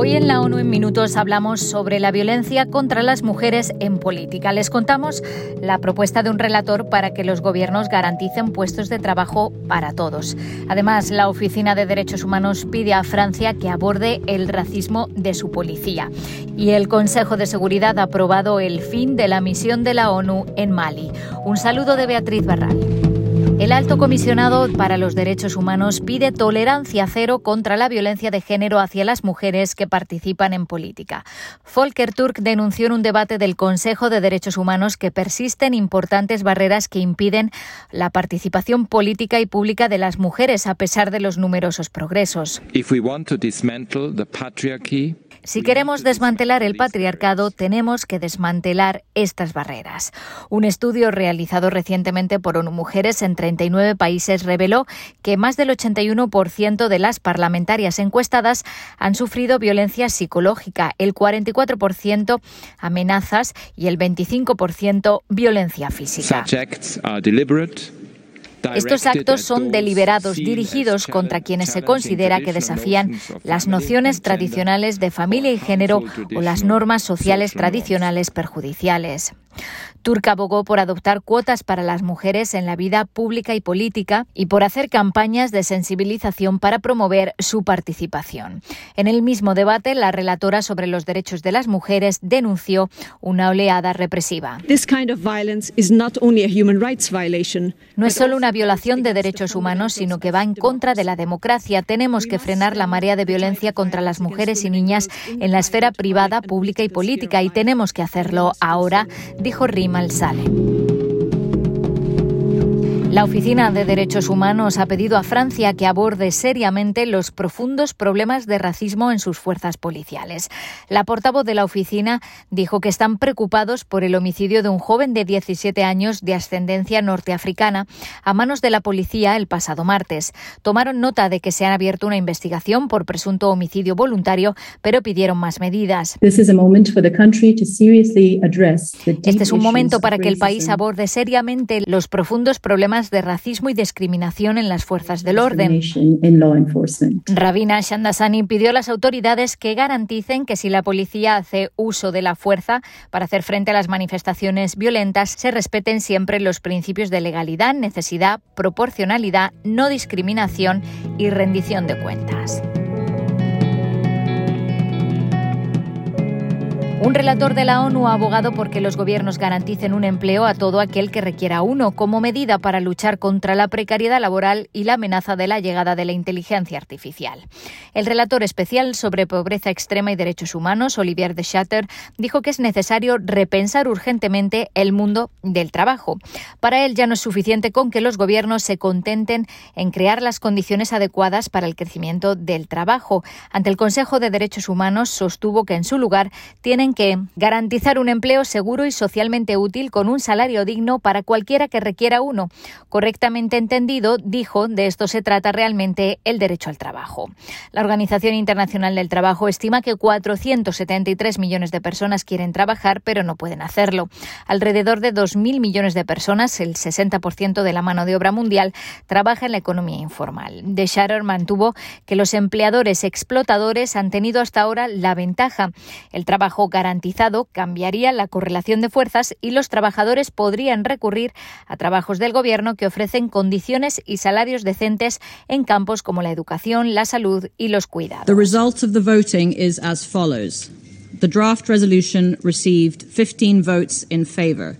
Hoy en la ONU en Minutos hablamos sobre la violencia contra las mujeres en política. Les contamos la propuesta de un relator para que los gobiernos garanticen puestos de trabajo para todos. Además, la Oficina de Derechos Humanos pide a Francia que aborde el racismo de su policía. Y el Consejo de Seguridad ha aprobado el fin de la misión de la ONU en Mali. Un saludo de Beatriz Barral. El alto comisionado para los derechos humanos pide tolerancia cero contra la violencia de género hacia las mujeres que participan en política. Volker Turk denunció en un debate del Consejo de Derechos Humanos que persisten importantes barreras que impiden la participación política y pública de las mujeres a pesar de los numerosos progresos. Si queremos desmantelar el patriarcado, tenemos que desmantelar estas barreras. Un estudio realizado recientemente por ONU Mujeres en 39 países reveló que más del 81% de las parlamentarias encuestadas han sufrido violencia psicológica, el 44% amenazas y el 25% violencia física. Estos actos son deliberados, dirigidos contra quienes se considera que desafían las nociones tradicionales de familia y género o las normas sociales tradicionales perjudiciales. Turca abogó por adoptar cuotas para las mujeres en la vida pública y política y por hacer campañas de sensibilización para promover su participación. En el mismo debate, la relatora sobre los derechos de las mujeres denunció una oleada represiva. No es solo una violación de derechos humanos, sino que va en contra de la democracia. Tenemos que frenar la marea de violencia contra las mujeres y niñas en la esfera privada, pública y política y tenemos que hacerlo ahora, dijo Rimal Sale. La Oficina de Derechos Humanos ha pedido a Francia que aborde seriamente los profundos problemas de racismo en sus fuerzas policiales. La portavoz de la oficina dijo que están preocupados por el homicidio de un joven de 17 años de ascendencia norteafricana a manos de la policía el pasado martes. Tomaron nota de que se ha abierto una investigación por presunto homicidio voluntario, pero pidieron más medidas. Este es un momento para que el país aborde seriamente los profundos problemas de racismo y discriminación en las fuerzas del orden. Rabina Shandasani pidió a las autoridades que garanticen que si la policía hace uso de la fuerza para hacer frente a las manifestaciones violentas, se respeten siempre los principios de legalidad, necesidad, proporcionalidad, no discriminación y rendición de cuentas. Un relator de la ONU ha abogado porque los gobiernos garanticen un empleo a todo aquel que requiera uno, como medida para luchar contra la precariedad laboral y la amenaza de la llegada de la inteligencia artificial. El relator especial sobre pobreza extrema y derechos humanos, Olivier de Schatter, dijo que es necesario repensar urgentemente el mundo del trabajo. Para él ya no es suficiente con que los gobiernos se contenten en crear las condiciones adecuadas para el crecimiento del trabajo. Ante el Consejo de Derechos Humanos sostuvo que en su lugar tienen que garantizar un empleo seguro y socialmente útil con un salario digno para cualquiera que requiera uno. Correctamente entendido, dijo, de esto se trata realmente el derecho al trabajo. La Organización Internacional del Trabajo estima que 473 millones de personas quieren trabajar, pero no pueden hacerlo. Alrededor de 2.000 millones de personas, el 60% de la mano de obra mundial, trabaja en la economía informal. De Shatter mantuvo que los empleadores explotadores han tenido hasta ahora la ventaja. El trabajo garantizado cambiaría la correlación de fuerzas y los trabajadores podrían recurrir a trabajos del gobierno que ofrecen condiciones y salarios decentes en campos como la educación, la salud y los cuidados. The result of the voting is as follows. The draft resolution received 15 votes in favor.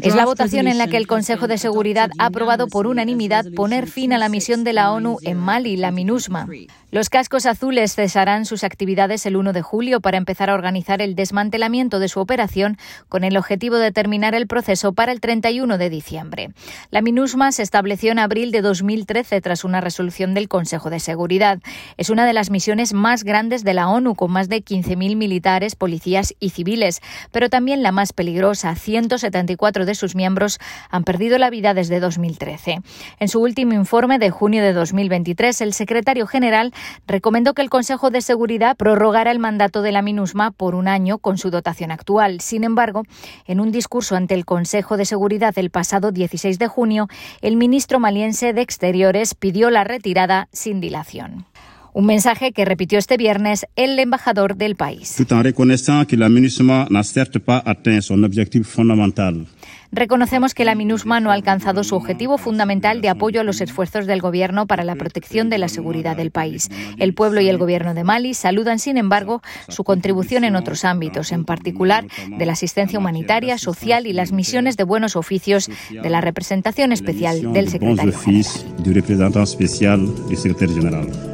Es la votación en la que el Consejo de Seguridad ha aprobado por unanimidad poner fin a la misión de la ONU en Mali, la MINUSMA. Los cascos azules cesarán sus actividades el 1 de julio para empezar a organizar el desmantelamiento de su operación con el objetivo de terminar el proceso para el 31 de diciembre. La MINUSMA se estableció en abril de 2013 tras una resolución del Consejo de Seguridad. Es una de las misiones más grandes de la ONU, con más de 15.000 militares, policías y civiles, pero también la más peligrosa. 174 de sus miembros han perdido la vida desde 2013. En su último informe de junio de 2023, el secretario general recomendó que el Consejo de Seguridad prorrogara el mandato de la MINUSMA por un año con su dotación actual. Sin embargo, en un discurso ante el Consejo de Seguridad el pasado 16 de junio, el ministro maliense de Exteriores pidió la retirada sin dilación. Un mensaje que repitió este viernes el embajador del país. Tout en reconnaissant que la MINUSMA n'a certes pas atteint son objectif fondamental Reconocemos que la MINUSMA no ha alcanzado su objetivo fundamental de apoyo a los esfuerzos del Gobierno para la protección de la seguridad del país. El pueblo y el Gobierno de Mali saludan, sin embargo, su contribución en otros ámbitos, en particular de la asistencia humanitaria, social y las misiones de buenos oficios de la representación especial del secretario general.